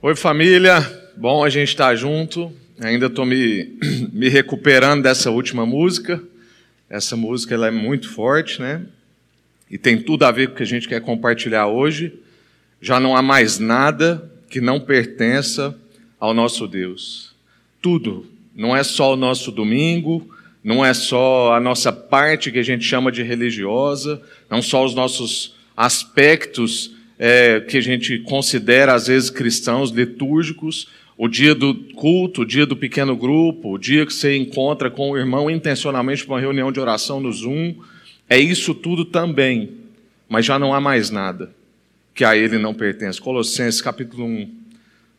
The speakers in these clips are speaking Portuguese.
Oi, família. Bom a gente estar junto. Ainda estou me, me recuperando dessa última música. Essa música ela é muito forte, né? E tem tudo a ver com o que a gente quer compartilhar hoje. Já não há mais nada que não pertença ao nosso Deus. Tudo. Não é só o nosso domingo, não é só a nossa parte que a gente chama de religiosa, não só os nossos aspectos é, que a gente considera, às vezes, cristãos, litúrgicos, o dia do culto, o dia do pequeno grupo, o dia que você encontra com o irmão intencionalmente para uma reunião de oração no Zoom, é isso tudo também, mas já não há mais nada que a ele não pertence. Colossenses capítulo 1,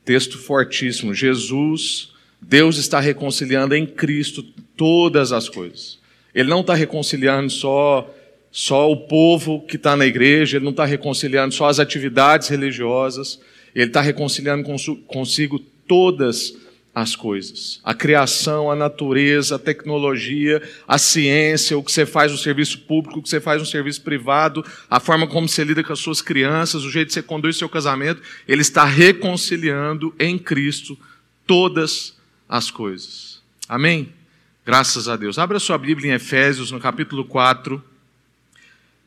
texto fortíssimo. Jesus, Deus está reconciliando em Cristo todas as coisas. Ele não está reconciliando só só o povo que está na igreja, ele não está reconciliando só as atividades religiosas, ele está reconciliando consigo todas as coisas. A criação, a natureza, a tecnologia, a ciência, o que você faz no serviço público, o que você faz no serviço privado, a forma como você lida com as suas crianças, o jeito que você conduz seu casamento, ele está reconciliando em Cristo todas as coisas. Amém? Graças a Deus. Abra sua Bíblia em Efésios, no capítulo 4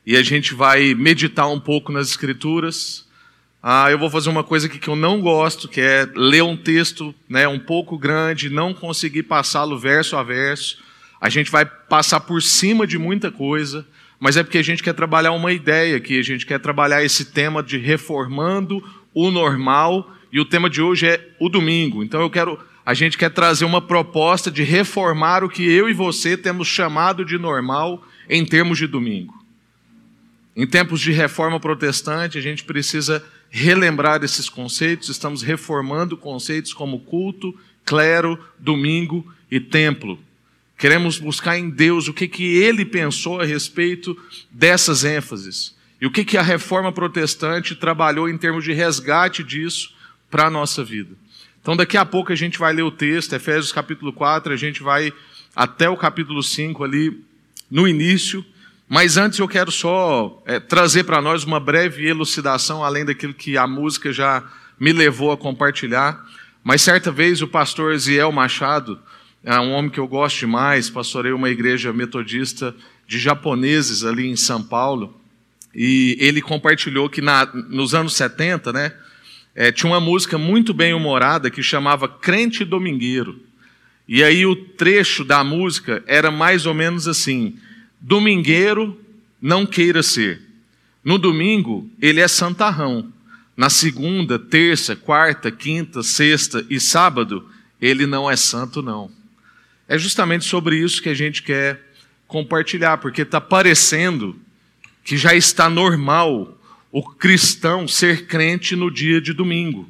e a gente vai meditar um pouco nas Escrituras. Ah, eu vou fazer uma coisa aqui que eu não gosto, que é ler um texto né, um pouco grande, não conseguir passá-lo verso a verso. A gente vai passar por cima de muita coisa, mas é porque a gente quer trabalhar uma ideia aqui, a gente quer trabalhar esse tema de reformando o normal, e o tema de hoje é o domingo. Então eu quero, a gente quer trazer uma proposta de reformar o que eu e você temos chamado de normal em termos de domingo. Em tempos de reforma protestante, a gente precisa relembrar esses conceitos, estamos reformando conceitos como culto, clero, domingo e templo. Queremos buscar em Deus o que, que ele pensou a respeito dessas ênfases. E o que, que a reforma protestante trabalhou em termos de resgate disso para a nossa vida. Então, daqui a pouco a gente vai ler o texto, Efésios capítulo 4, a gente vai até o capítulo 5 ali, no início, mas antes eu quero só é, trazer para nós uma breve elucidação, além daquilo que a música já me levou a compartilhar. Mas certa vez o pastor Ziel Machado, é um homem que eu gosto demais, pastorei uma igreja metodista de japoneses ali em São Paulo, e ele compartilhou que na, nos anos 70, né, é, tinha uma música muito bem humorada que chamava Crente Domingueiro. E aí o trecho da música era mais ou menos assim: Domingueiro não queira ser. No domingo, ele é santarrão. Na segunda, terça, quarta, quinta, sexta e sábado, ele não é santo, não. É justamente sobre isso que a gente quer compartilhar, porque está parecendo que já está normal o cristão ser crente no dia de domingo.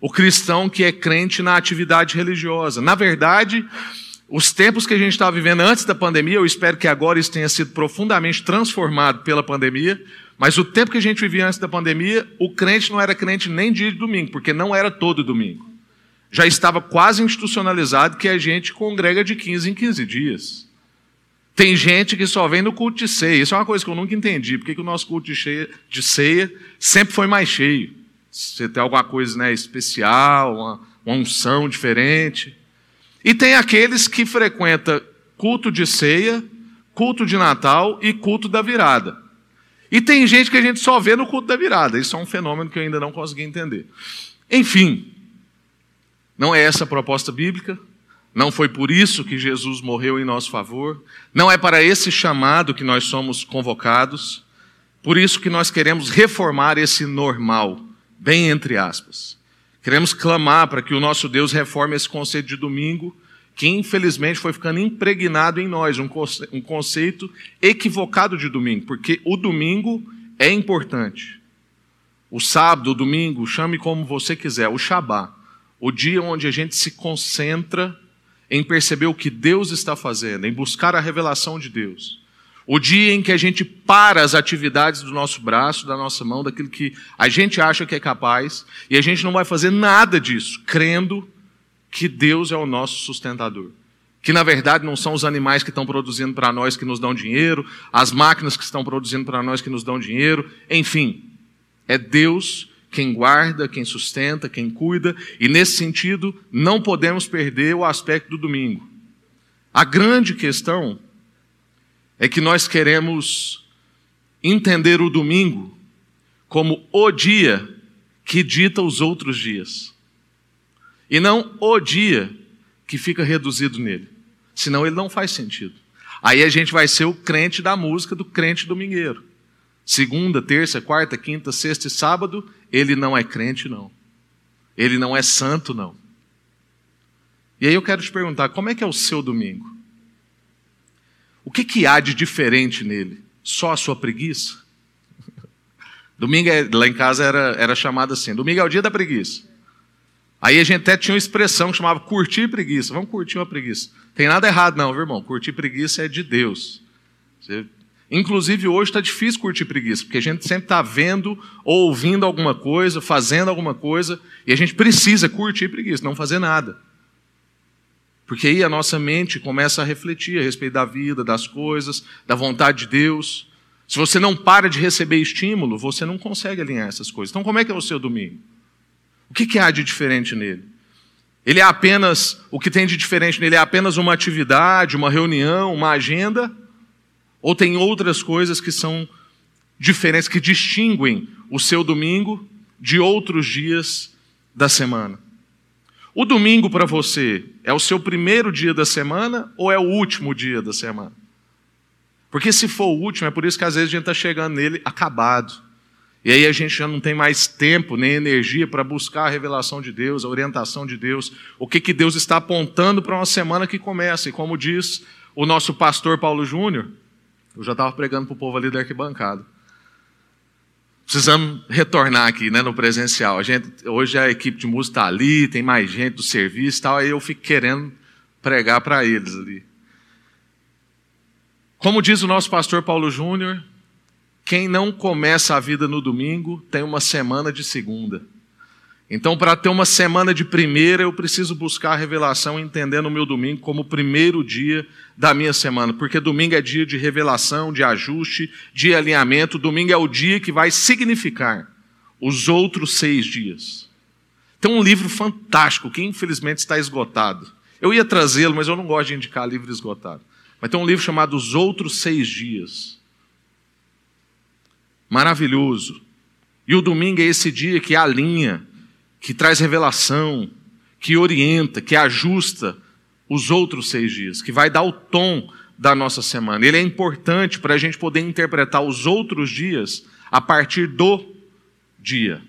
O cristão que é crente na atividade religiosa. Na verdade, os tempos que a gente estava vivendo antes da pandemia, eu espero que agora isso tenha sido profundamente transformado pela pandemia, mas o tempo que a gente vivia antes da pandemia, o crente não era crente nem dia de domingo, porque não era todo domingo. Já estava quase institucionalizado que a gente congrega de 15 em 15 dias. Tem gente que só vem no culto de ceia. Isso é uma coisa que eu nunca entendi. Por que, que o nosso culto de, cheia, de ceia sempre foi mais cheio? Você tem alguma coisa né, especial, uma, uma unção diferente. E tem aqueles que frequentam culto de ceia, culto de Natal e culto da virada. E tem gente que a gente só vê no culto da virada. Isso é um fenômeno que eu ainda não consegui entender. Enfim, não é essa a proposta bíblica. Não foi por isso que Jesus morreu em nosso favor. Não é para esse chamado que nós somos convocados. Por isso que nós queremos reformar esse normal, bem entre aspas. Queremos clamar para que o nosso Deus reforme esse conceito de domingo, que infelizmente foi ficando impregnado em nós, um conceito equivocado de domingo, porque o domingo é importante. O sábado, o domingo, chame como você quiser, o Shabá, o dia onde a gente se concentra em perceber o que Deus está fazendo, em buscar a revelação de Deus. O dia em que a gente para as atividades do nosso braço, da nossa mão, daquilo que a gente acha que é capaz, e a gente não vai fazer nada disso, crendo que Deus é o nosso sustentador. Que na verdade não são os animais que estão produzindo para nós que nos dão dinheiro, as máquinas que estão produzindo para nós que nos dão dinheiro, enfim, é Deus quem guarda, quem sustenta, quem cuida, e nesse sentido não podemos perder o aspecto do domingo. A grande questão é que nós queremos entender o domingo como o dia que dita os outros dias, e não o dia que fica reduzido nele, senão ele não faz sentido. Aí a gente vai ser o crente da música do crente domingueiro. Segunda, terça, quarta, quinta, sexta e sábado, ele não é crente, não. Ele não é santo, não. E aí eu quero te perguntar, como é que é o seu domingo? O que, que há de diferente nele? Só a sua preguiça? Domingo, é, lá em casa era, era chamado assim, domingo é o dia da preguiça. Aí a gente até tinha uma expressão que chamava curtir preguiça. Vamos curtir uma preguiça. Tem nada errado não, viu, irmão? Curtir preguiça é de Deus. Você Inclusive hoje está difícil curtir preguiça, porque a gente sempre está vendo ou ouvindo alguma coisa, fazendo alguma coisa, e a gente precisa curtir preguiça, não fazer nada. Porque aí a nossa mente começa a refletir a respeito da vida, das coisas, da vontade de Deus. Se você não para de receber estímulo, você não consegue alinhar essas coisas. Então, como é que é o seu domingo? O que, que há de diferente nele? Ele é apenas, o que tem de diferente nele é apenas uma atividade, uma reunião, uma agenda? Ou tem outras coisas que são diferentes, que distinguem o seu domingo de outros dias da semana? O domingo para você é o seu primeiro dia da semana ou é o último dia da semana? Porque se for o último, é por isso que às vezes a gente está chegando nele acabado. E aí a gente já não tem mais tempo nem energia para buscar a revelação de Deus, a orientação de Deus, o que, que Deus está apontando para uma semana que começa. E como diz o nosso pastor Paulo Júnior, eu já estava pregando para o povo ali da arquibancada. Precisamos retornar aqui né, no presencial. A gente, hoje a equipe de música está ali, tem mais gente do serviço e tal, aí eu fico querendo pregar para eles ali. Como diz o nosso pastor Paulo Júnior, quem não começa a vida no domingo tem uma semana de segunda. Então, para ter uma semana de primeira, eu preciso buscar a revelação entendendo o meu domingo como o primeiro dia da minha semana, porque domingo é dia de revelação, de ajuste, de alinhamento. Domingo é o dia que vai significar os outros seis dias. Tem um livro fantástico que infelizmente está esgotado. Eu ia trazê-lo, mas eu não gosto de indicar livro esgotado. Mas tem um livro chamado Os Outros Seis Dias. Maravilhoso. E o domingo é esse dia que alinha que traz revelação, que orienta, que ajusta os outros seis dias, que vai dar o tom da nossa semana. Ele é importante para a gente poder interpretar os outros dias a partir do dia.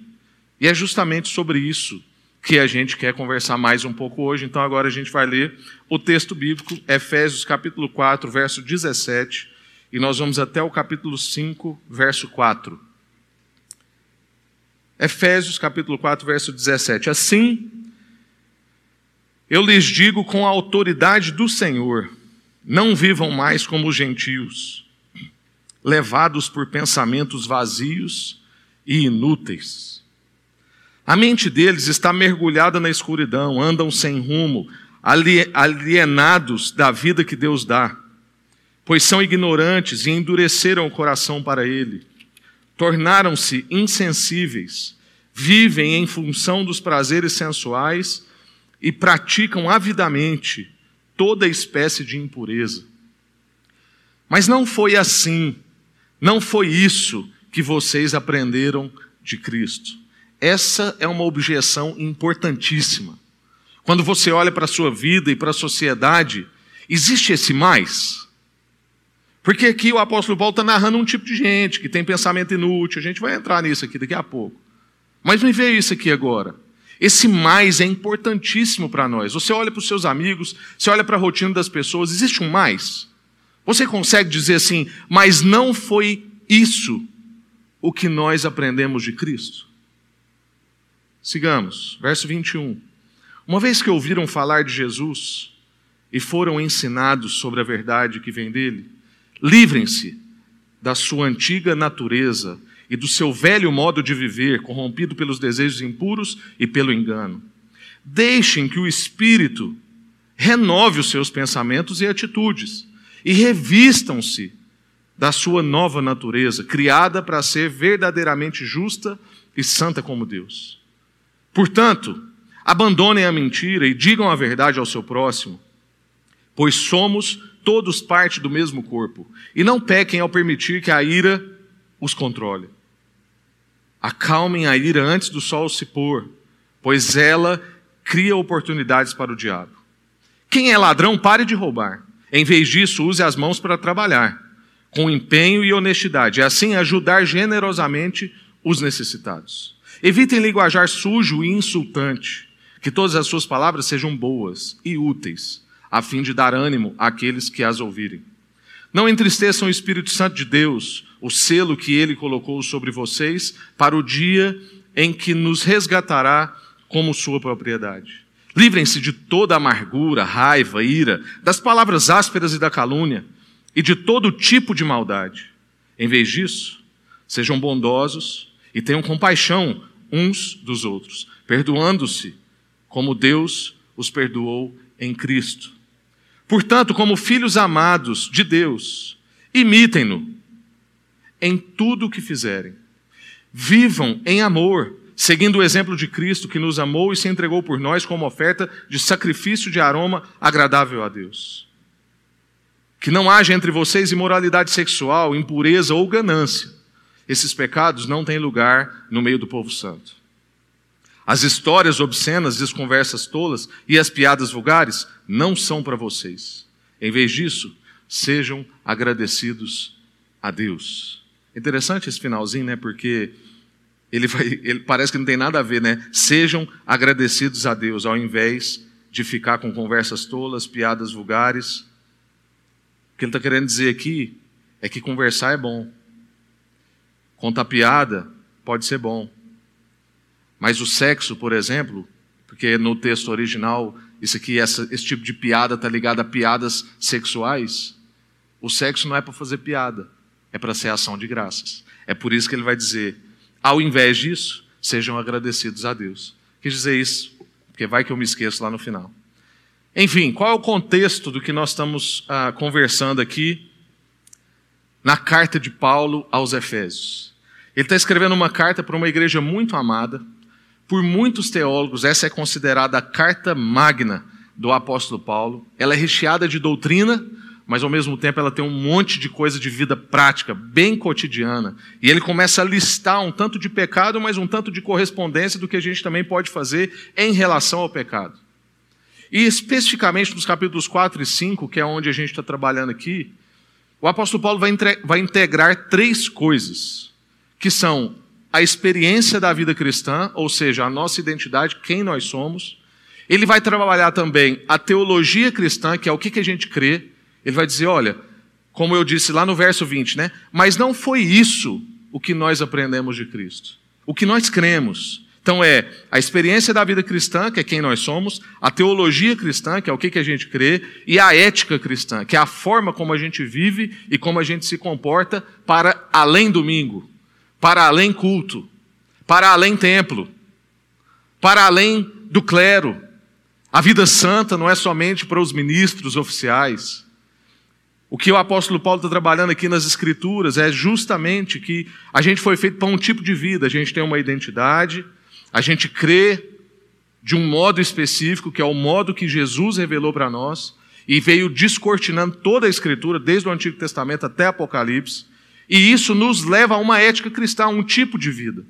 E é justamente sobre isso que a gente quer conversar mais um pouco hoje. Então agora a gente vai ler o texto bíblico, Efésios capítulo 4, verso 17, e nós vamos até o capítulo 5, verso 4. Efésios capítulo 4, verso 17. Assim, eu lhes digo com a autoridade do Senhor: não vivam mais como os gentios, levados por pensamentos vazios e inúteis. A mente deles está mergulhada na escuridão, andam sem rumo, alienados da vida que Deus dá, pois são ignorantes e endureceram o coração para Ele tornaram-se insensíveis, vivem em função dos prazeres sensuais e praticam avidamente toda espécie de impureza. Mas não foi assim, não foi isso que vocês aprenderam de Cristo. Essa é uma objeção importantíssima. Quando você olha para a sua vida e para a sociedade, existe esse mais? Porque aqui o apóstolo Paulo está narrando um tipo de gente que tem pensamento inútil. A gente vai entrar nisso aqui daqui a pouco. Mas me vê isso aqui agora. Esse mais é importantíssimo para nós. Você olha para os seus amigos, você olha para a rotina das pessoas, existe um mais? Você consegue dizer assim, mas não foi isso o que nós aprendemos de Cristo? Sigamos, verso 21. Uma vez que ouviram falar de Jesus e foram ensinados sobre a verdade que vem dele, Livrem-se da sua antiga natureza e do seu velho modo de viver, corrompido pelos desejos impuros e pelo engano. Deixem que o Espírito renove os seus pensamentos e atitudes e revistam-se da sua nova natureza, criada para ser verdadeiramente justa e santa como Deus. Portanto, abandonem a mentira e digam a verdade ao seu próximo, pois somos todos parte do mesmo corpo, e não pequem ao permitir que a ira os controle. Acalmem a ira antes do sol se pôr, pois ela cria oportunidades para o diabo. Quem é ladrão, pare de roubar. Em vez disso, use as mãos para trabalhar, com empenho e honestidade, e assim ajudar generosamente os necessitados. Evitem linguajar sujo e insultante, que todas as suas palavras sejam boas e úteis, a fim de dar ânimo àqueles que as ouvirem. Não entristeçam o Espírito Santo de Deus, o selo que ele colocou sobre vocês, para o dia em que nos resgatará como sua propriedade. Livrem-se de toda amargura, raiva, ira, das palavras ásperas e da calúnia, e de todo tipo de maldade. Em vez disso, sejam bondosos e tenham compaixão uns dos outros, perdoando-se, como Deus os perdoou em Cristo. Portanto, como filhos amados de Deus, imitem-no em tudo o que fizerem. Vivam em amor, seguindo o exemplo de Cristo que nos amou e se entregou por nós como oferta de sacrifício de aroma agradável a Deus. Que não haja entre vocês imoralidade sexual, impureza ou ganância. Esses pecados não têm lugar no meio do povo santo. As histórias obscenas e as conversas tolas e as piadas vulgares não são para vocês. Em vez disso, sejam agradecidos a Deus. Interessante esse finalzinho, né? Porque ele, vai, ele parece que não tem nada a ver, né? Sejam agradecidos a Deus, ao invés de ficar com conversas tolas, piadas vulgares. O que ele está querendo dizer aqui é que conversar é bom. Contar piada pode ser bom. Mas o sexo, por exemplo, porque no texto original, isso aqui, essa, esse tipo de piada está ligado a piadas sexuais. O sexo não é para fazer piada, é para ser ação de graças. É por isso que ele vai dizer: ao invés disso, sejam agradecidos a Deus. Quis dizer isso, porque vai que eu me esqueço lá no final. Enfim, qual é o contexto do que nós estamos ah, conversando aqui na carta de Paulo aos Efésios? Ele está escrevendo uma carta para uma igreja muito amada. Por muitos teólogos, essa é considerada a carta magna do apóstolo Paulo. Ela é recheada de doutrina, mas ao mesmo tempo ela tem um monte de coisa de vida prática, bem cotidiana. E ele começa a listar um tanto de pecado, mas um tanto de correspondência do que a gente também pode fazer em relação ao pecado. E especificamente nos capítulos 4 e 5, que é onde a gente está trabalhando aqui, o apóstolo Paulo vai, vai integrar três coisas, que são a experiência da vida cristã, ou seja, a nossa identidade, quem nós somos. Ele vai trabalhar também a teologia cristã, que é o que, que a gente crê, ele vai dizer: olha, como eu disse lá no verso 20, né? Mas não foi isso o que nós aprendemos de Cristo. O que nós cremos. Então é a experiência da vida cristã, que é quem nós somos, a teologia cristã, que é o que, a gente crê, e a ética cristã, que é a forma como a gente vive e como a gente se comporta para além domingo, para além culto, para além templo, para além do clero. A vida santa não é somente para os ministros oficiais. O que o apóstolo Paulo está trabalhando aqui nas Escrituras é justamente que a gente foi feito para um tipo de vida, a gente tem uma identidade, a gente crê de um modo específico, que é o modo que Jesus revelou para nós, e veio descortinando toda a Escritura, desde o Antigo Testamento até Apocalipse, e isso nos leva a uma ética cristã, a um tipo de vida.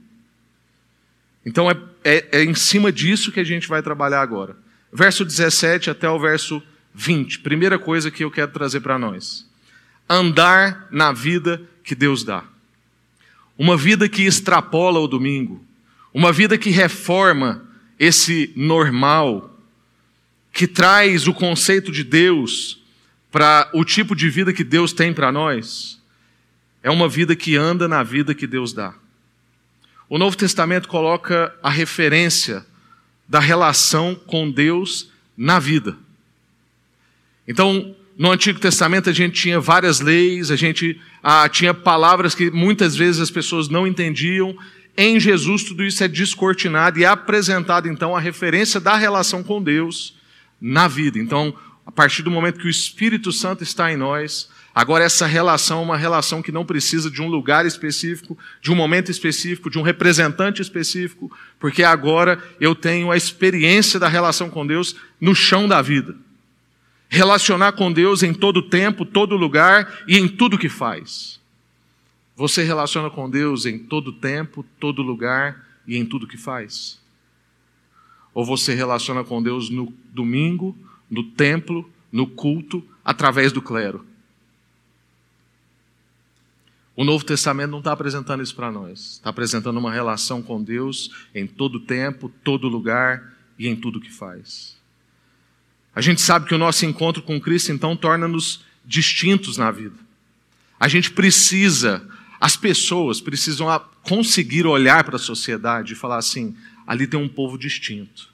Então é, é, é em cima disso que a gente vai trabalhar agora. Verso 17 até o verso 20. Primeira coisa que eu quero trazer para nós: andar na vida que Deus dá. Uma vida que extrapola o domingo, uma vida que reforma esse normal, que traz o conceito de Deus para o tipo de vida que Deus tem para nós, é uma vida que anda na vida que Deus dá. O Novo Testamento coloca a referência da relação com Deus na vida. Então, no Antigo Testamento a gente tinha várias leis, a gente ah, tinha palavras que muitas vezes as pessoas não entendiam. Em Jesus tudo isso é descortinado e é apresentado então a referência da relação com Deus na vida. Então, a partir do momento que o Espírito Santo está em nós, Agora, essa relação é uma relação que não precisa de um lugar específico, de um momento específico, de um representante específico, porque agora eu tenho a experiência da relação com Deus no chão da vida. Relacionar com Deus em todo tempo, todo lugar e em tudo que faz. Você relaciona com Deus em todo tempo, todo lugar e em tudo que faz? Ou você relaciona com Deus no domingo, no templo, no culto, através do clero? O Novo Testamento não está apresentando isso para nós. Está apresentando uma relação com Deus em todo tempo, todo lugar e em tudo que faz. A gente sabe que o nosso encontro com Cristo, então, torna-nos distintos na vida. A gente precisa, as pessoas precisam conseguir olhar para a sociedade e falar assim: ali tem um povo distinto.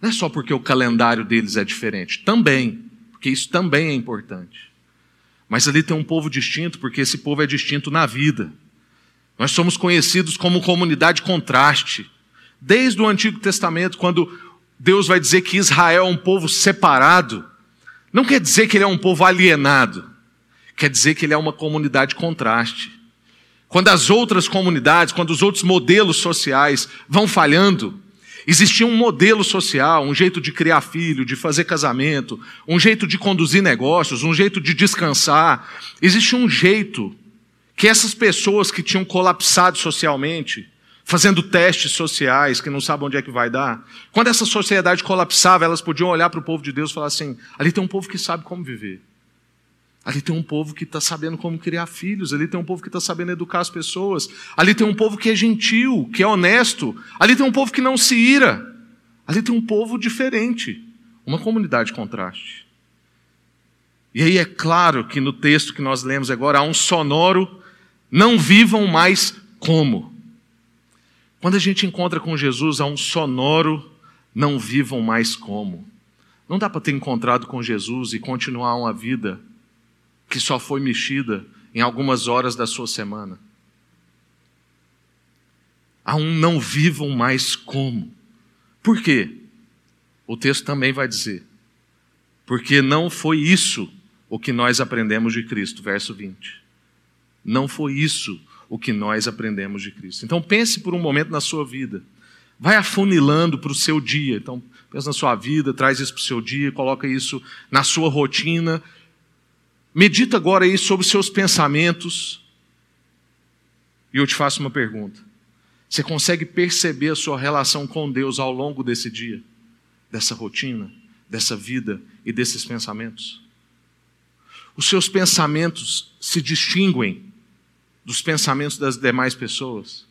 Não é só porque o calendário deles é diferente, também, porque isso também é importante. Mas ali tem um povo distinto, porque esse povo é distinto na vida. Nós somos conhecidos como comunidade contraste. Desde o Antigo Testamento, quando Deus vai dizer que Israel é um povo separado, não quer dizer que ele é um povo alienado, quer dizer que ele é uma comunidade contraste. Quando as outras comunidades, quando os outros modelos sociais vão falhando, Existia um modelo social, um jeito de criar filho, de fazer casamento, um jeito de conduzir negócios, um jeito de descansar. Existia um jeito que essas pessoas que tinham colapsado socialmente, fazendo testes sociais que não sabem onde é que vai dar, quando essa sociedade colapsava, elas podiam olhar para o povo de Deus e falar assim: ali tem um povo que sabe como viver. Ali tem um povo que está sabendo como criar filhos, ali tem um povo que está sabendo educar as pessoas, ali tem um povo que é gentil, que é honesto, ali tem um povo que não se ira, ali tem um povo diferente, uma comunidade contraste. E aí é claro que no texto que nós lemos agora há um sonoro, não vivam mais como. Quando a gente encontra com Jesus, há um sonoro, não vivam mais como. Não dá para ter encontrado com Jesus e continuar uma vida que só foi mexida em algumas horas da sua semana. Há um não vivam mais como. Por quê? O texto também vai dizer. Porque não foi isso o que nós aprendemos de Cristo, verso 20. Não foi isso o que nós aprendemos de Cristo. Então pense por um momento na sua vida. Vai afunilando para o seu dia. Então, pensa na sua vida, traz isso para o seu dia, coloca isso na sua rotina Medita agora aí sobre seus pensamentos. E eu te faço uma pergunta. Você consegue perceber a sua relação com Deus ao longo desse dia, dessa rotina, dessa vida e desses pensamentos? Os seus pensamentos se distinguem dos pensamentos das demais pessoas?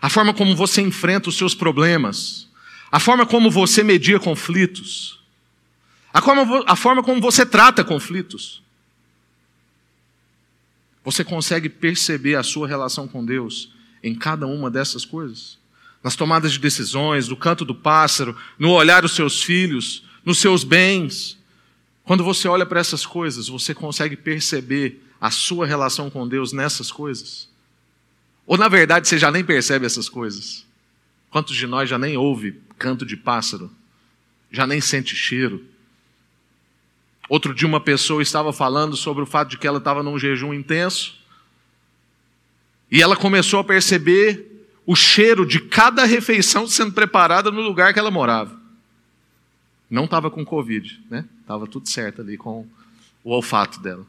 A forma como você enfrenta os seus problemas, a forma como você media conflitos, a forma, a forma como você trata conflitos, você consegue perceber a sua relação com Deus em cada uma dessas coisas? Nas tomadas de decisões, no canto do pássaro, no olhar dos seus filhos, nos seus bens. Quando você olha para essas coisas, você consegue perceber a sua relação com Deus nessas coisas? Ou na verdade você já nem percebe essas coisas? Quantos de nós já nem ouve canto de pássaro? Já nem sente cheiro? Outro dia, uma pessoa estava falando sobre o fato de que ela estava num jejum intenso. E ela começou a perceber o cheiro de cada refeição sendo preparada no lugar que ela morava. Não estava com Covid, né? Estava tudo certo ali com o olfato dela.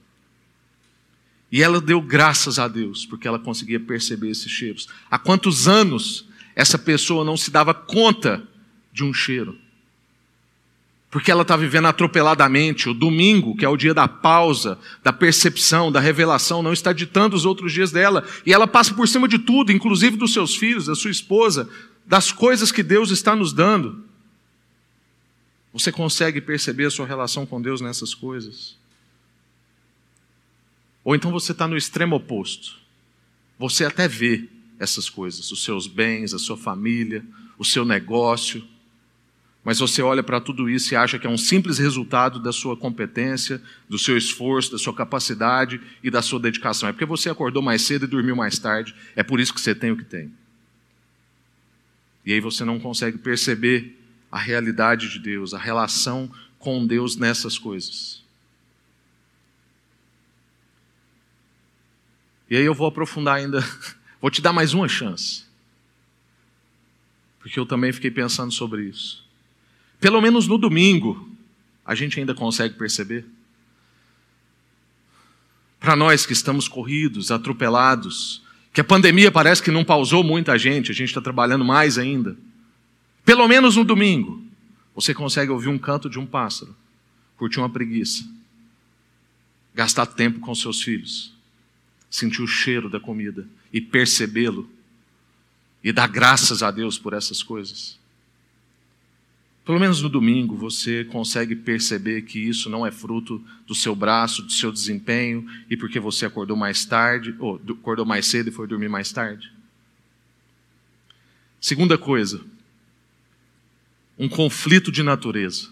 E ela deu graças a Deus, porque ela conseguia perceber esses cheiros. Há quantos anos essa pessoa não se dava conta de um cheiro? porque ela está vivendo atropeladamente. O domingo, que é o dia da pausa, da percepção, da revelação, não está ditando os outros dias dela. E ela passa por cima de tudo, inclusive dos seus filhos, da sua esposa, das coisas que Deus está nos dando. Você consegue perceber a sua relação com Deus nessas coisas? Ou então você está no extremo oposto. Você até vê essas coisas, os seus bens, a sua família, o seu negócio mas você olha para tudo isso e acha que é um simples resultado da sua competência, do seu esforço, da sua capacidade e da sua dedicação. É porque você acordou mais cedo e dormiu mais tarde, é por isso que você tem o que tem. E aí você não consegue perceber a realidade de Deus, a relação com Deus nessas coisas. E aí eu vou aprofundar ainda, vou te dar mais uma chance. Porque eu também fiquei pensando sobre isso. Pelo menos no domingo, a gente ainda consegue perceber. Para nós que estamos corridos, atropelados, que a pandemia parece que não pausou muita gente, a gente está trabalhando mais ainda. Pelo menos no domingo, você consegue ouvir um canto de um pássaro, curtir uma preguiça, gastar tempo com seus filhos, sentir o cheiro da comida e percebê-lo e dar graças a Deus por essas coisas. Pelo menos no domingo você consegue perceber que isso não é fruto do seu braço, do seu desempenho e porque você acordou mais tarde, ou acordou mais cedo e foi dormir mais tarde. Segunda coisa, um conflito de natureza.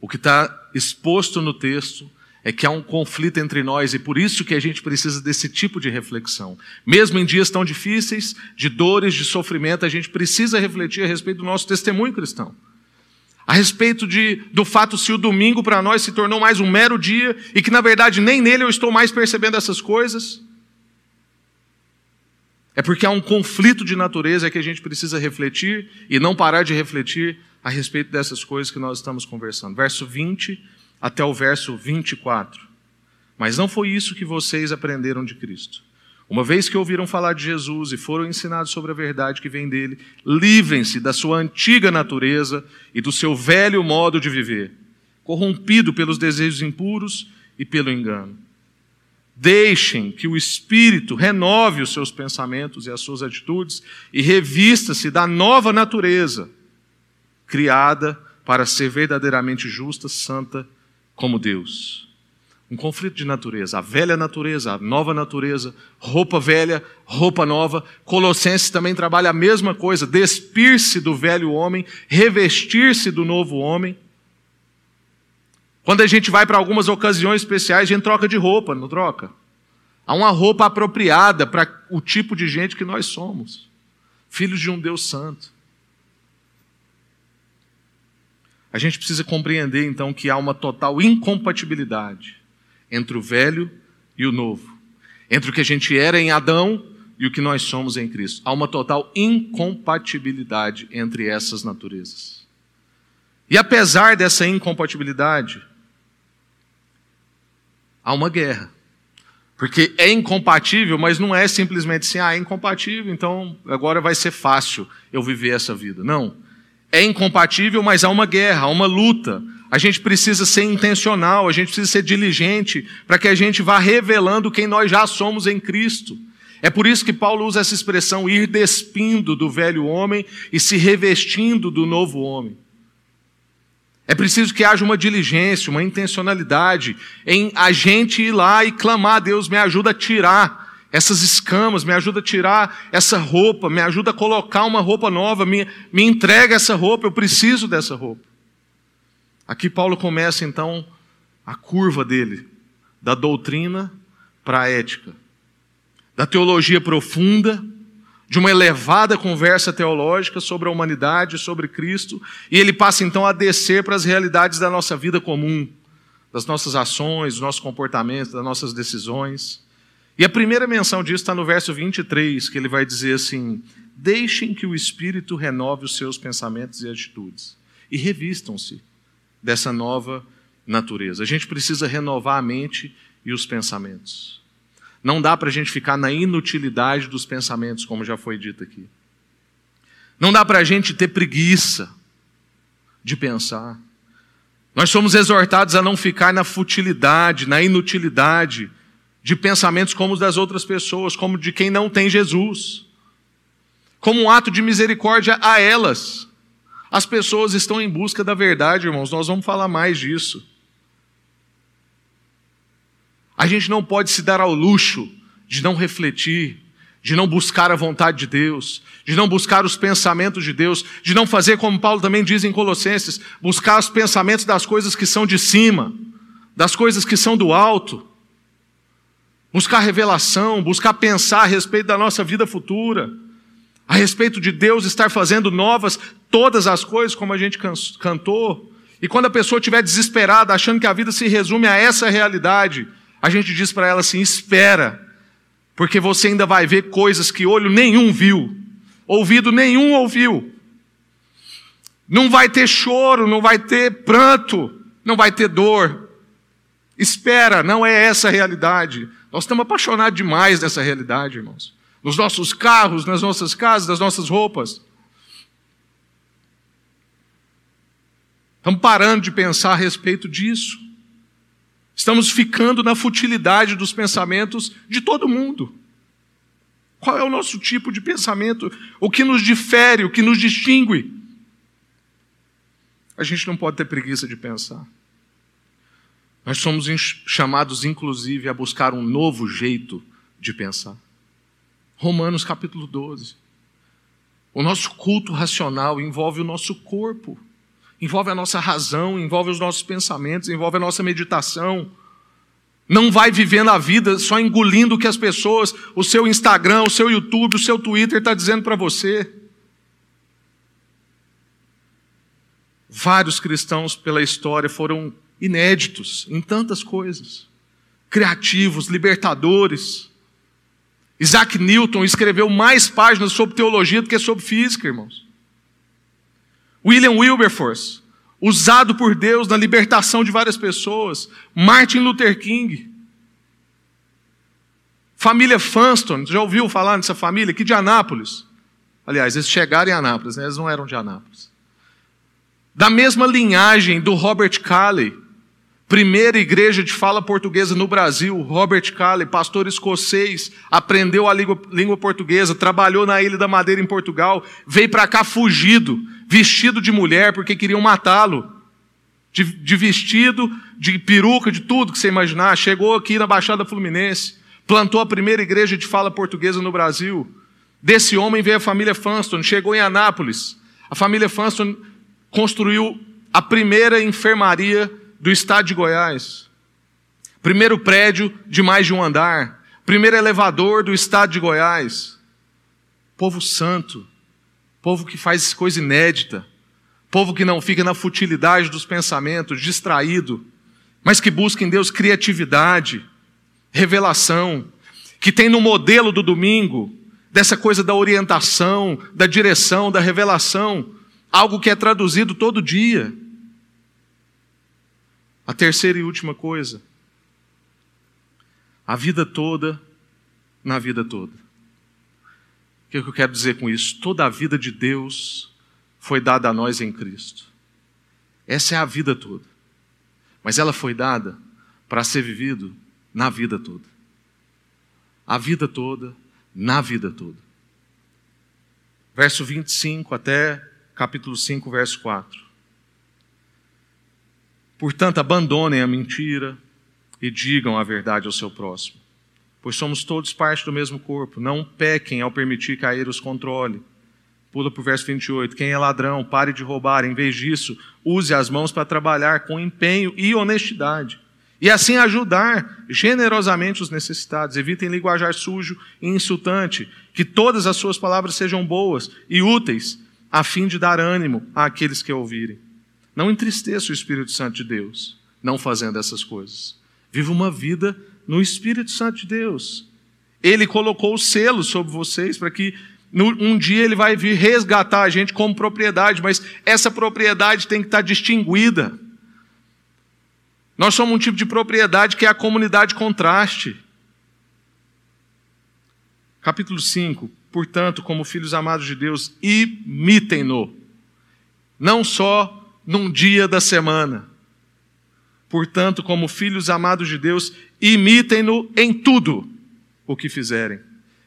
O que está exposto no texto é que há um conflito entre nós e por isso que a gente precisa desse tipo de reflexão. Mesmo em dias tão difíceis, de dores, de sofrimento, a gente precisa refletir a respeito do nosso testemunho cristão. A respeito de, do fato se o domingo para nós se tornou mais um mero dia e que na verdade nem nele eu estou mais percebendo essas coisas. É porque há um conflito de natureza que a gente precisa refletir e não parar de refletir a respeito dessas coisas que nós estamos conversando. Verso 20 até o verso 24. Mas não foi isso que vocês aprenderam de Cristo. Uma vez que ouviram falar de Jesus e foram ensinados sobre a verdade que vem dele, livrem-se da sua antiga natureza e do seu velho modo de viver, corrompido pelos desejos impuros e pelo engano. Deixem que o Espírito renove os seus pensamentos e as suas atitudes e revista-se da nova natureza, criada para ser verdadeiramente justa, santa como Deus. Um conflito de natureza, a velha natureza, a nova natureza, roupa velha, roupa nova. Colossenses também trabalha a mesma coisa, despir-se do velho homem, revestir-se do novo homem. Quando a gente vai para algumas ocasiões especiais, a gente troca de roupa, não troca? Há uma roupa apropriada para o tipo de gente que nós somos, filhos de um Deus Santo. A gente precisa compreender então que há uma total incompatibilidade entre o velho e o novo, entre o que a gente era em Adão e o que nós somos em Cristo. Há uma total incompatibilidade entre essas naturezas. E apesar dessa incompatibilidade, há uma guerra. Porque é incompatível, mas não é simplesmente assim, ah, é incompatível, então agora vai ser fácil eu viver essa vida. Não é incompatível, mas há uma guerra, há uma luta. A gente precisa ser intencional, a gente precisa ser diligente para que a gente vá revelando quem nós já somos em Cristo. É por isso que Paulo usa essa expressão ir despindo do velho homem e se revestindo do novo homem. É preciso que haja uma diligência, uma intencionalidade em a gente ir lá e clamar Deus, me ajuda a tirar essas escamas, me ajuda a tirar essa roupa, me ajuda a colocar uma roupa nova, me, me entrega essa roupa, eu preciso dessa roupa. Aqui Paulo começa então a curva dele, da doutrina para a ética, da teologia profunda, de uma elevada conversa teológica sobre a humanidade, sobre Cristo, e ele passa então a descer para as realidades da nossa vida comum, das nossas ações, dos nossos comportamentos, das nossas decisões. E a primeira menção disso está no verso 23, que ele vai dizer assim: Deixem que o Espírito renove os seus pensamentos e atitudes, e revistam-se dessa nova natureza. A gente precisa renovar a mente e os pensamentos. Não dá para a gente ficar na inutilidade dos pensamentos, como já foi dito aqui. Não dá para a gente ter preguiça de pensar. Nós somos exortados a não ficar na futilidade, na inutilidade de pensamentos como os das outras pessoas, como de quem não tem Jesus. Como um ato de misericórdia a elas. As pessoas estão em busca da verdade, irmãos, nós vamos falar mais disso. A gente não pode se dar ao luxo de não refletir, de não buscar a vontade de Deus, de não buscar os pensamentos de Deus, de não fazer como Paulo também diz em Colossenses, buscar os pensamentos das coisas que são de cima, das coisas que são do alto buscar revelação, buscar pensar a respeito da nossa vida futura, a respeito de Deus estar fazendo novas todas as coisas, como a gente cantou. E quando a pessoa estiver desesperada, achando que a vida se resume a essa realidade, a gente diz para ela assim: espera, Porque você ainda vai ver coisas que olho nenhum viu, ouvido nenhum ouviu. Não vai ter choro, não vai ter pranto, não vai ter dor. Espera, não é essa a realidade. Nós estamos apaixonados demais dessa realidade, irmãos. Nos nossos carros, nas nossas casas, nas nossas roupas. Estamos parando de pensar a respeito disso. Estamos ficando na futilidade dos pensamentos de todo mundo. Qual é o nosso tipo de pensamento? O que nos difere, o que nos distingue? A gente não pode ter preguiça de pensar. Nós somos chamados, inclusive, a buscar um novo jeito de pensar. Romanos capítulo 12. O nosso culto racional envolve o nosso corpo envolve a nossa razão, envolve os nossos pensamentos, envolve a nossa meditação. Não vai vivendo a vida só engolindo o que as pessoas, o seu Instagram, o seu YouTube, o seu Twitter está dizendo para você. Vários cristãos pela história foram inéditos em tantas coisas, criativos, libertadores. Isaac Newton escreveu mais páginas sobre teologia do que sobre física, irmãos. William Wilberforce, usado por Deus na libertação de várias pessoas. Martin Luther King. Família Funston, já ouviu falar nessa família aqui de Anápolis? Aliás, eles chegaram em Anápolis, né? eles não eram de Anápolis. Da mesma linhagem do Robert Calley, primeira igreja de fala portuguesa no Brasil, Robert Calley, pastor escocês, aprendeu a língua, língua portuguesa, trabalhou na Ilha da Madeira em Portugal, veio para cá fugido, vestido de mulher porque queriam matá-lo. De, de, vestido, de peruca, de tudo que você imaginar. Chegou aqui na Baixada Fluminense, plantou a primeira igreja de fala portuguesa no Brasil. Desse homem veio a família Funston, chegou em Anápolis. A família Funston construiu a primeira enfermaria do estado de Goiás. Primeiro prédio de mais de um andar. Primeiro elevador do estado de Goiás. Povo santo. Povo que faz coisa inédita. Povo que não fica na futilidade dos pensamentos, distraído, mas que busca em Deus criatividade, revelação, que tem no modelo do domingo, dessa coisa da orientação, da direção, da revelação, algo que é traduzido todo dia. A terceira e última coisa, a vida toda na vida toda. O que eu quero dizer com isso? Toda a vida de Deus foi dada a nós em Cristo. Essa é a vida toda. Mas ela foi dada para ser vivido na vida toda. A vida toda, na vida toda. Verso 25 até capítulo 5, verso 4. Portanto, abandonem a mentira e digam a verdade ao seu próximo. Pois somos todos parte do mesmo corpo. Não pequem ao permitir cair os controle. Pula para o verso 28. Quem é ladrão, pare de roubar. Em vez disso, use as mãos para trabalhar com empenho e honestidade. E assim ajudar generosamente os necessitados. Evitem linguajar sujo e insultante. Que todas as suas palavras sejam boas e úteis, a fim de dar ânimo àqueles que ouvirem. Não entristeça o Espírito Santo de Deus, não fazendo essas coisas. Viva uma vida no Espírito Santo de Deus. Ele colocou o selo sobre vocês para que um dia ele vai vir resgatar a gente como propriedade, mas essa propriedade tem que estar distinguida. Nós somos um tipo de propriedade que é a comunidade contraste. Capítulo 5. Portanto, como filhos amados de Deus, imitem-no. Não só num dia da semana. Portanto, como filhos amados de Deus, imitem-no em tudo o que fizerem.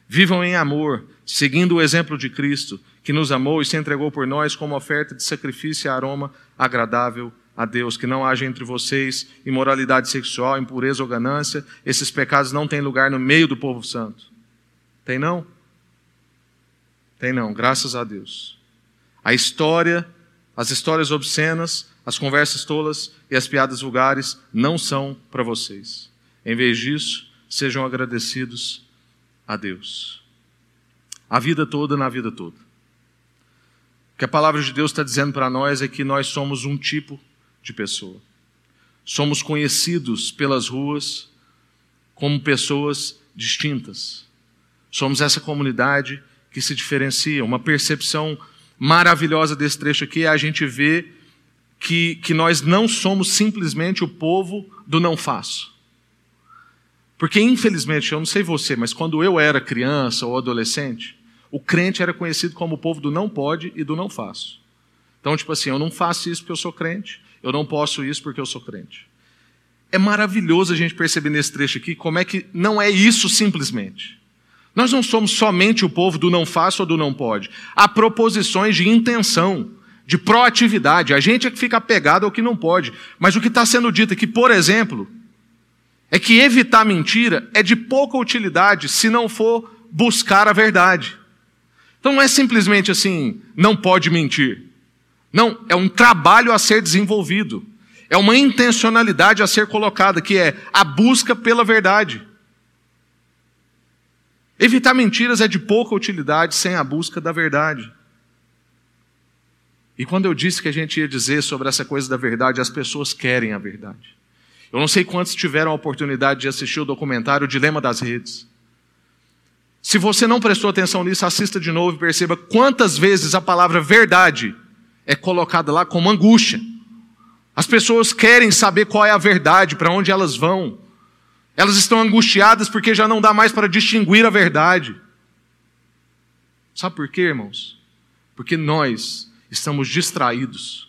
Vivam em amor, seguindo o exemplo de Cristo, que nos amou e se entregou por nós como oferta de sacrifício e aroma agradável a Deus. Que não haja entre vocês imoralidade sexual, impureza ou ganância. Esses pecados não têm lugar no meio do povo santo. Tem não? Tem não, graças a Deus. A história as histórias obscenas, as conversas tolas e as piadas vulgares não são para vocês. Em vez disso, sejam agradecidos a Deus. A vida toda na vida toda. O que a palavra de Deus está dizendo para nós é que nós somos um tipo de pessoa. Somos conhecidos pelas ruas como pessoas distintas. Somos essa comunidade que se diferencia. Uma percepção maravilhosa desse trecho aqui é a gente ver que, que nós não somos simplesmente o povo do não faço. Porque, infelizmente, eu não sei você, mas quando eu era criança ou adolescente, o crente era conhecido como o povo do não pode e do não faço. Então, tipo assim, eu não faço isso porque eu sou crente, eu não posso isso porque eu sou crente. É maravilhoso a gente perceber nesse trecho aqui como é que não é isso simplesmente. Nós não somos somente o povo do não faço ou do não pode. Há proposições de intenção, de proatividade. A gente é que fica apegado ao que não pode. Mas o que está sendo dito aqui, por exemplo, é que evitar mentira é de pouca utilidade se não for buscar a verdade. Então não é simplesmente assim, não pode mentir. Não, é um trabalho a ser desenvolvido. É uma intencionalidade a ser colocada, que é a busca pela verdade. Evitar mentiras é de pouca utilidade sem a busca da verdade. E quando eu disse que a gente ia dizer sobre essa coisa da verdade, as pessoas querem a verdade. Eu não sei quantos tiveram a oportunidade de assistir o documentário Dilema das Redes. Se você não prestou atenção nisso, assista de novo e perceba quantas vezes a palavra verdade é colocada lá como angústia. As pessoas querem saber qual é a verdade, para onde elas vão. Elas estão angustiadas porque já não dá mais para distinguir a verdade. Sabe por quê, irmãos? Porque nós estamos distraídos,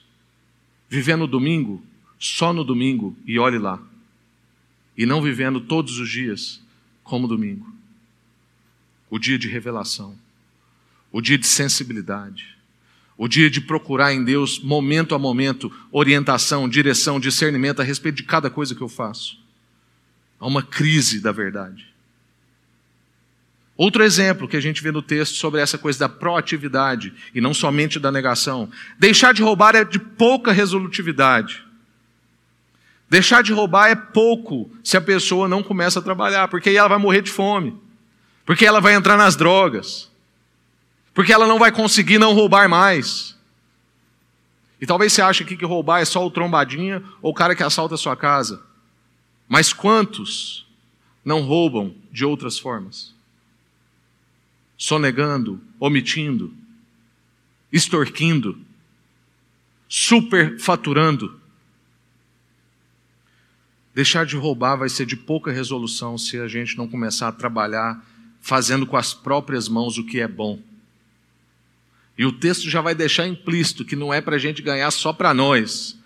vivendo o domingo só no domingo e olhe lá. E não vivendo todos os dias como domingo. O dia de revelação, o dia de sensibilidade, o dia de procurar em Deus, momento a momento, orientação, direção, discernimento a respeito de cada coisa que eu faço. Há uma crise da verdade. Outro exemplo que a gente vê no texto sobre essa coisa da proatividade e não somente da negação. Deixar de roubar é de pouca resolutividade. Deixar de roubar é pouco se a pessoa não começa a trabalhar, porque aí ela vai morrer de fome, porque ela vai entrar nas drogas, porque ela não vai conseguir não roubar mais. E talvez você ache aqui que roubar é só o trombadinha ou o cara que assalta a sua casa. Mas quantos não roubam de outras formas? Sonegando, omitindo, extorquindo, superfaturando Deixar de roubar vai ser de pouca resolução se a gente não começar a trabalhar fazendo com as próprias mãos o que é bom. E o texto já vai deixar implícito que não é para a gente ganhar só para nós.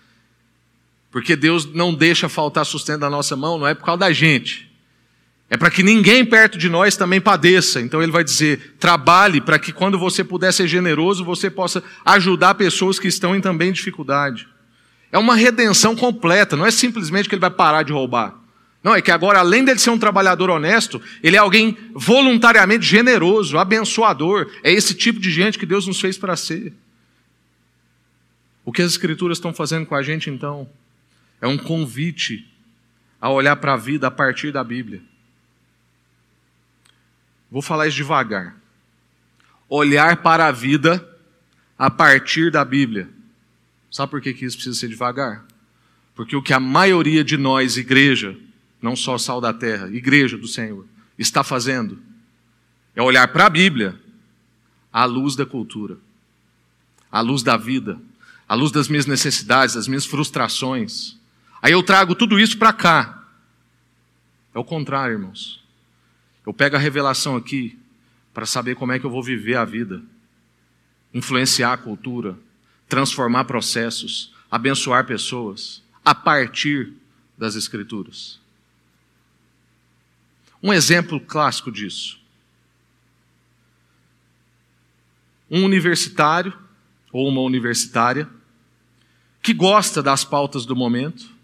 Porque Deus não deixa faltar sustento da nossa mão, não é por causa da gente. É para que ninguém perto de nós também padeça. Então ele vai dizer: trabalhe para que quando você puder ser generoso, você possa ajudar pessoas que estão em também dificuldade. É uma redenção completa, não é simplesmente que ele vai parar de roubar. Não, é que agora, além dele ser um trabalhador honesto, ele é alguém voluntariamente generoso, abençoador. É esse tipo de gente que Deus nos fez para ser. O que as Escrituras estão fazendo com a gente, então, é um convite a olhar para a vida a partir da Bíblia. Vou falar isso devagar. Olhar para a vida a partir da Bíblia. Sabe por que, que isso precisa ser devagar? Porque o que a maioria de nós, igreja, não só sal da terra, igreja do Senhor, está fazendo é olhar para a Bíblia à luz da cultura, à luz da vida, à luz das minhas necessidades, das minhas frustrações. Aí eu trago tudo isso para cá. É o contrário, irmãos. Eu pego a revelação aqui para saber como é que eu vou viver a vida, influenciar a cultura, transformar processos, abençoar pessoas, a partir das Escrituras. Um exemplo clássico disso. Um universitário ou uma universitária que gosta das pautas do momento,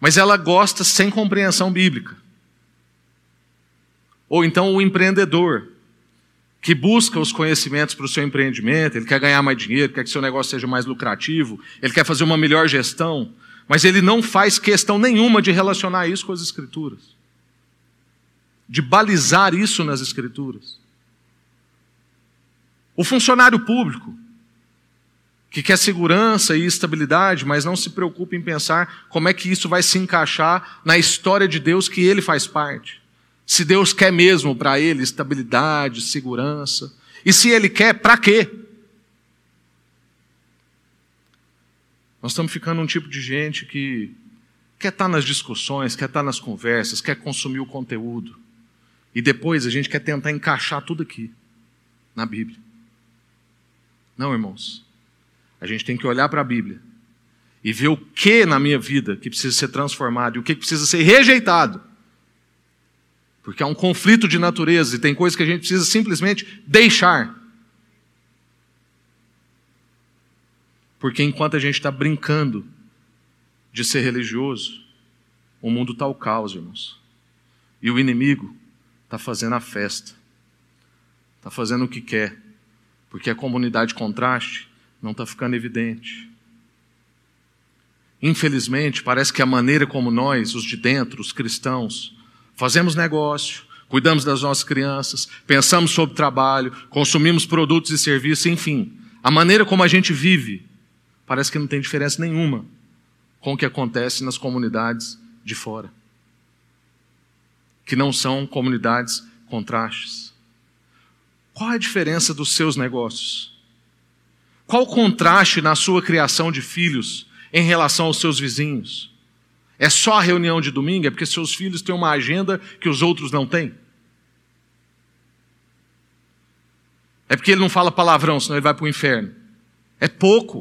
mas ela gosta sem compreensão bíblica. Ou então o empreendedor que busca os conhecimentos para o seu empreendimento, ele quer ganhar mais dinheiro, quer que seu negócio seja mais lucrativo, ele quer fazer uma melhor gestão, mas ele não faz questão nenhuma de relacionar isso com as Escrituras, de balizar isso nas Escrituras. O funcionário público, que quer segurança e estabilidade, mas não se preocupa em pensar como é que isso vai se encaixar na história de Deus que ele faz parte Se Deus quer mesmo para ele estabilidade, segurança. E se ele quer, para quê? Nós estamos ficando um tipo de gente que quer estar nas discussões, quer estar nas conversas, quer consumir o conteúdo. E depois a gente quer tentar encaixar tudo aqui, na Bíblia. Não, irmãos. A gente tem que olhar para a Bíblia e ver o que na minha vida que precisa ser transformado e o que precisa ser rejeitado. Porque há um conflito de natureza e tem coisas que a gente precisa simplesmente deixar. Porque enquanto a gente está brincando de ser religioso, o mundo está ao caos, irmãos. E o inimigo está fazendo a festa, está fazendo o que quer, porque a comunidade contraste não está ficando evidente. Infelizmente, parece que a maneira como nós, os de dentro, os cristãos, fazemos negócio, cuidamos das nossas crianças, pensamos sobre trabalho, consumimos produtos e serviços, enfim, a maneira como a gente vive parece que não tem diferença nenhuma com o que acontece nas comunidades de fora, que não são comunidades contrastes. Qual a diferença dos seus negócios? Qual o contraste na sua criação de filhos em relação aos seus vizinhos? É só a reunião de domingo? É porque seus filhos têm uma agenda que os outros não têm? É porque ele não fala palavrão, senão ele vai para o inferno. É pouco.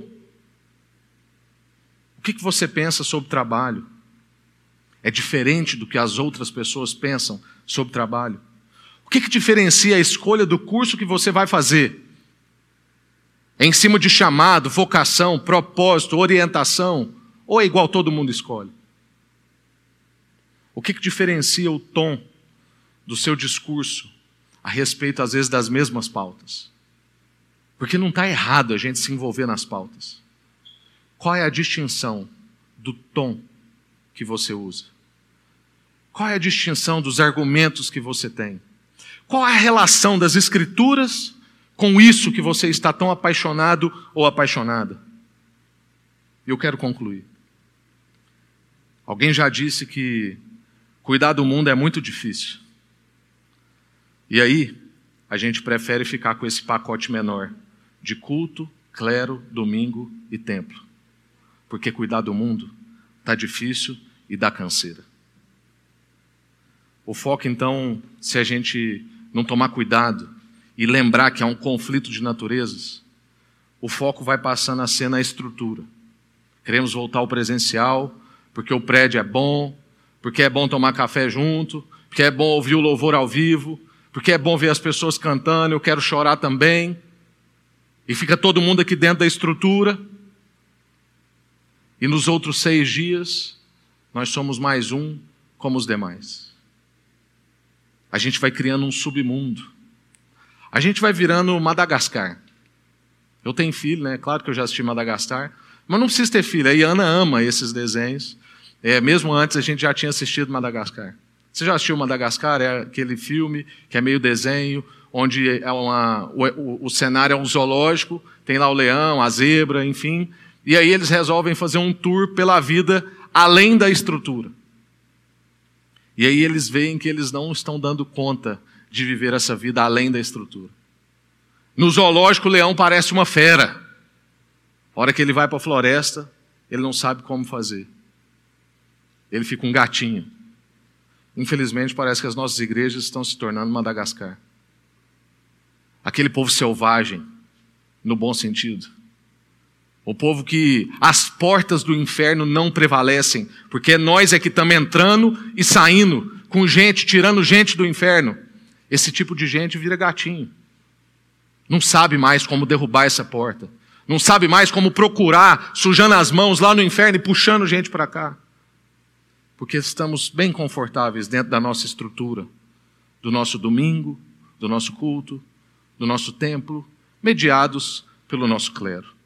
O que, você pensa sobre trabalho? É diferente do que as outras pessoas pensam sobre trabalho? O que, que diferencia a escolha do curso que você vai fazer? É em cima de chamado, vocação, propósito, orientação? Ou é igual todo mundo escolhe? O que, que diferencia o tom do seu discurso a respeito, às vezes, das mesmas pautas? Porque não está errado a gente se envolver nas pautas. Qual é a distinção do tom que você usa? Qual é a distinção dos argumentos que você tem? Qual é a relação das Escrituras com isso que você está tão apaixonado ou apaixonada? Eu quero concluir. Alguém já disse que cuidar do mundo é muito difícil. E aí, a gente prefere ficar com esse pacote menor de culto, clero, domingo e templo porque cuidar do mundo está difícil e dá canseira. O foco, então, se a gente não tomar cuidado e lembrar que há um conflito de naturezas, o foco vai passando a ser na estrutura. Queremos voltar ao presencial, porque o prédio é bom, porque é bom tomar café junto, porque é bom ouvir o louvor ao vivo, porque é bom ver as pessoas cantando, eu quero chorar também. E fica todo mundo aqui dentro da estrutura. E nos outros seis dias, nós somos mais um como os demais. A gente vai criando um submundo. A gente vai virando Madagascar. Eu tenho filho, né? Claro que eu já assisti Madagascar, mas não precisa ter filho. A Iana ama esses desenhos. É, mesmo antes a gente já tinha assistido Madagascar. Você já assistiu Madagascar? É aquele filme que é meio desenho, onde é uma, o, o cenário é um zoológico, tem lá o leão, a zebra, enfim, e aí eles resolvem fazer um tour pela vida além da estrutura. E aí eles veem que eles não estão dando conta de viver essa vida além da estrutura. No zoológico, o leão parece uma fera. A hora que ele vai para a floresta, ele não sabe como fazer. Ele fica um gatinho. Infelizmente, parece que as nossas igrejas estão se tornando Madagascar. Aquele povo selvagem, no bom sentido. O povo que as portas do inferno não prevalecem, porque nós é que estamos entrando e saindo com gente, tirando gente do inferno. Esse tipo de gente vira gatinho. Não sabe mais como derrubar essa porta. Não sabe mais como procurar, sujando as mãos lá no inferno e puxando gente para cá. Porque estamos bem confortáveis dentro da nossa estrutura, do nosso domingo, do nosso culto, do nosso templo, mediados pelo nosso clero.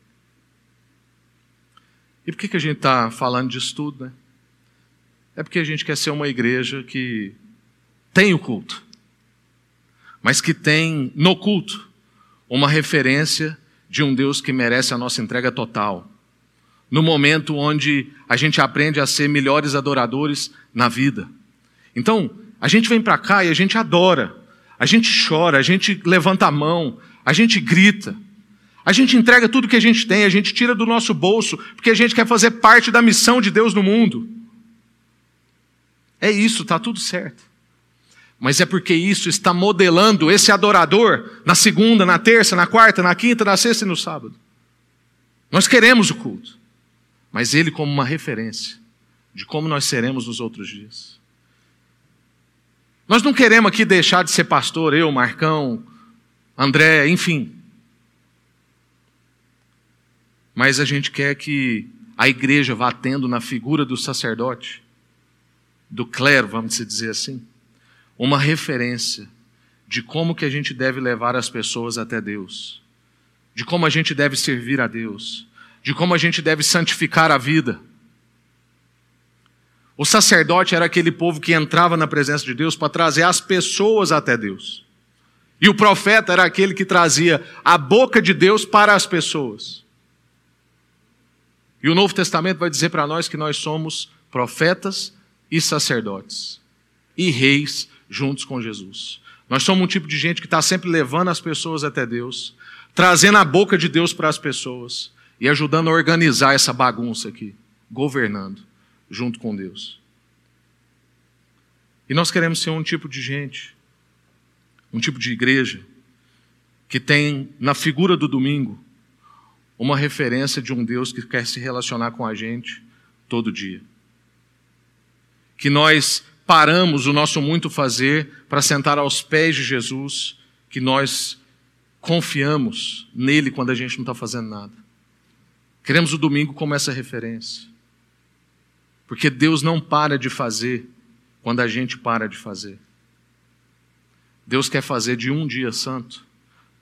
E por que, a gente está falando disso tudo? Né? É porque a gente quer ser uma igreja que tem o culto, mas que tem no culto uma referência de um Deus que merece a nossa entrega total. No momento onde a gente aprende a ser melhores adoradores na vida. Então, A gente vem para cá e a gente adora, a gente chora, a gente levanta a mão, a gente grita, a gente entrega tudo que a gente tem, a gente tira do nosso bolso, porque a gente quer fazer parte da missão de Deus no mundo. É isso, está tudo certo. Mas é porque isso está modelando esse adorador na segunda, na terça, na quarta, na quinta, na sexta e no sábado. Nós queremos o culto, mas ele como uma referência de como nós seremos nos outros dias. Nós não queremos aqui deixar de ser pastor, eu, Marcão, André, enfim. Mas a gente quer que a igreja vá tendo na figura do sacerdote, do clero, vamos dizer assim, uma referência de como que a gente deve levar as pessoas até Deus, de como a gente deve servir a Deus, de como a gente deve santificar a vida. O sacerdote era aquele povo que entrava na presença de Deus para trazer as pessoas até Deus. E o profeta era aquele que trazia a boca de Deus para as pessoas. E o Novo Testamento vai dizer para nós que nós somos profetas e sacerdotes e reis juntos com Jesus. Nós somos um tipo de gente que está sempre levando as pessoas até Deus, trazendo a boca de Deus para as pessoas e ajudando a organizar essa bagunça aqui, governando junto com Deus. E nós queremos ser um tipo de gente, um tipo de igreja, que tem na figura do domingo uma referência de um Deus que quer se relacionar com a gente todo dia. Que nós paramos o nosso muito fazer para sentar aos pés de Jesus, que nós confiamos nele quando a gente não está fazendo nada. Queremos o domingo como essa referência. Porque Deus não para de fazer quando a gente para de fazer. Deus quer fazer de um dia santo,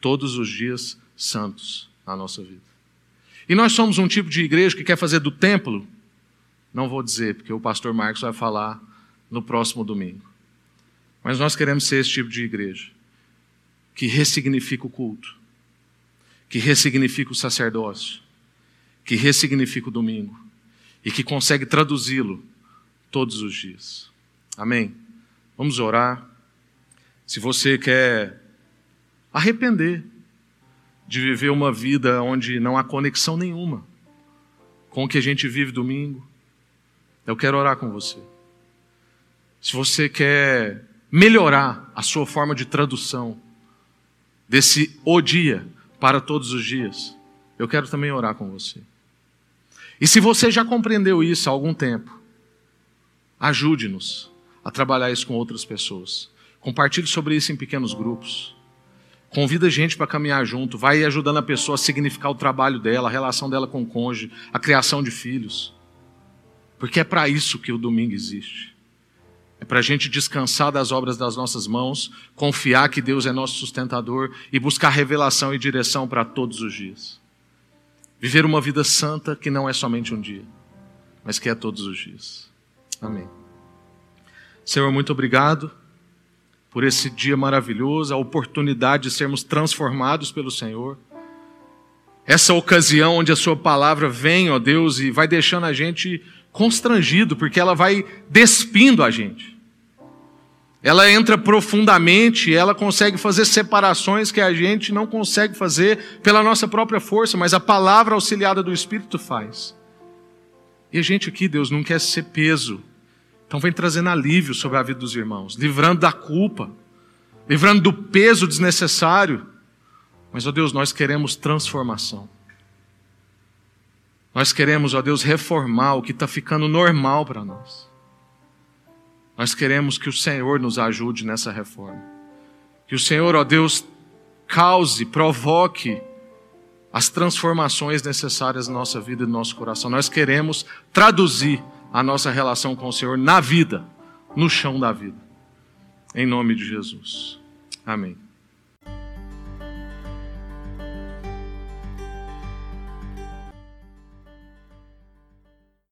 todos os dias santos na nossa vida. E nós somos um tipo de igreja que quer fazer do templo, não vou dizer, porque o pastor Marcos vai falar no próximo domingo. Mas nós queremos ser esse tipo de igreja que ressignifica o culto, que ressignifica o sacerdócio, que ressignifica o domingo, e que consegue traduzi-lo todos os dias. Amém? Vamos orar. Se você quer arrepender de viver uma vida onde não há conexão nenhuma com o que a gente vive domingo, eu quero orar com você. Se você quer melhorar a sua forma de tradução desse o dia para todos os dias, eu quero também orar com você. E se você já compreendeu isso há algum tempo, ajude-nos a trabalhar isso com outras pessoas. Compartilhe sobre isso em pequenos grupos. Convida gente para caminhar junto, vai ajudando a pessoa a significar o trabalho dela, a relação dela com o cônjuge, a criação de filhos. Porque é para isso que o domingo existe. É para a gente descansar das obras das nossas mãos, confiar que Deus é nosso sustentador e buscar revelação e direção para todos os dias. Viver uma vida santa que não é somente um dia, mas que é todos os dias. Amém. Senhor, muito obrigado por esse dia maravilhoso, a oportunidade de sermos transformados pelo Senhor. Essa ocasião onde a Sua palavra vem, ó Deus, e vai deixando a gente constrangido, porque ela vai despindo a gente. Ela entra profundamente, ela consegue fazer separações que a gente não consegue fazer pela nossa própria força, mas a palavra auxiliada do Espírito faz. E a gente aqui, Deus, não quer ser peso. Então vem trazendo alívio sobre a vida dos irmãos, livrando da culpa, livrando do peso desnecessário. Mas, ó Deus, nós queremos transformação. Nós queremos, ó Deus, reformar o que está ficando normal para nós. Nós queremos que o Senhor nos ajude nessa reforma. Que o Senhor, ó Deus, cause, provoque as transformações necessárias na nossa vida e no nosso coração. Nós queremos traduzir a nossa relação com o Senhor na vida, no chão da vida. Em nome de Jesus. Amém.